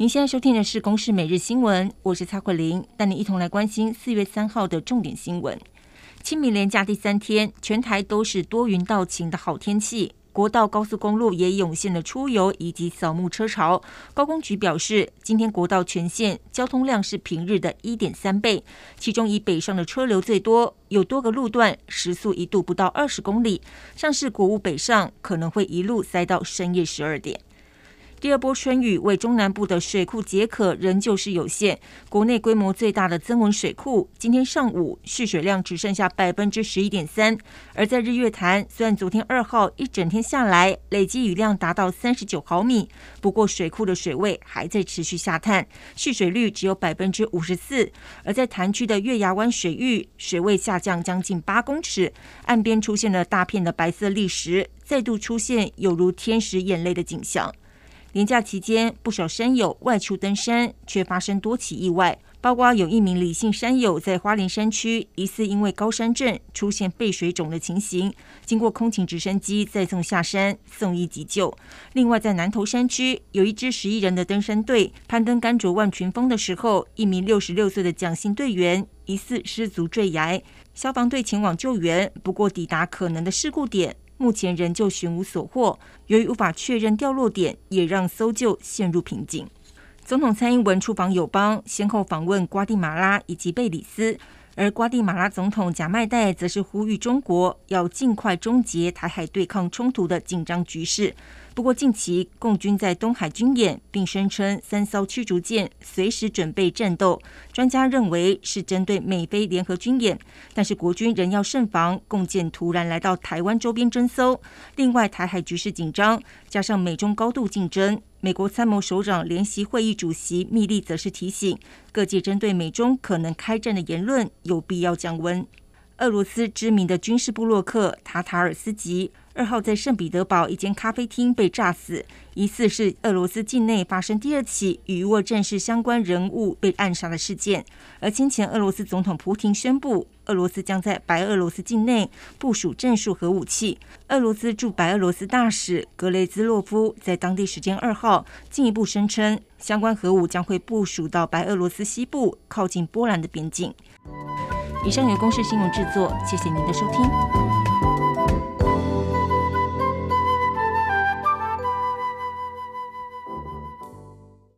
您现在收听的是《公视每日新闻》，我是蔡慧玲，带你一同来关心四月三号的重点新闻。清明连假第三天，全台都是多云到晴的好天气，国道、高速公路也涌现了出游以及扫墓车潮。高公局表示，今天国道全线交通量是平日的一点三倍，其中以北上的车流最多，有多个路段时速一度不到二十公里，像是国五北上可能会一路塞到深夜十二点。第二波春雨为中南部的水库解渴仍旧是有限。国内规模最大的增文水库今天上午蓄水量只剩下百分之十一点三，而在日月潭，虽然昨天二号一整天下来累计雨量达到三十九毫米，不过水库的水位还在持续下探，蓄水率只有百分之五十四。而在潭区的月牙湾水域，水位下降将近八公尺，岸边出现了大片的白色砾石，再度出现有如天使眼泪的景象。年假期间，不少山友外出登山，却发生多起意外，包括有一名李姓山友在花莲山区疑似因为高山症出现背水肿的情形，经过空勤直升机载送下山送医急救。另外，在南投山区有一支十一人的登山队攀登甘卓万群峰的时候，一名六十六岁的蒋姓队员疑似失足坠崖，消防队前往救援，不过抵达可能的事故点。目前仍旧寻无所获，由于无法确认掉落点，也让搜救陷入瓶颈。总统蔡英文出访友邦，先后访问瓜地马拉以及贝里斯，而瓜地马拉总统贾迈代则是呼吁中国要尽快终结台海对抗冲突的紧张局势。不过，近期共军在东海军演，并声称三艘驱逐舰随时准备战斗。专家认为是针对美菲联合军演，但是国军仍要慎防共舰突然来到台湾周边侦搜。另外，台海局势紧张，加上美中高度竞争，美国参谋首长联席会议主席密利则是提醒各界，针对美中可能开战的言论有必要降温。俄罗斯知名的军事部落客塔塔尔斯基。二号在圣彼得堡一间咖啡厅被炸死，疑似是俄罗斯境内发生第二起与沃战士相关人物被暗杀的事件。而先前俄罗斯总统普廷宣布，俄罗斯将在白俄罗斯境内部署战术核武器。俄罗斯驻白俄罗斯大使格雷兹洛夫在当地时间二号进一步声称，相关核武将会部署到白俄罗斯西部靠近波兰的边境。以上由公式新闻制作，谢谢您的收听。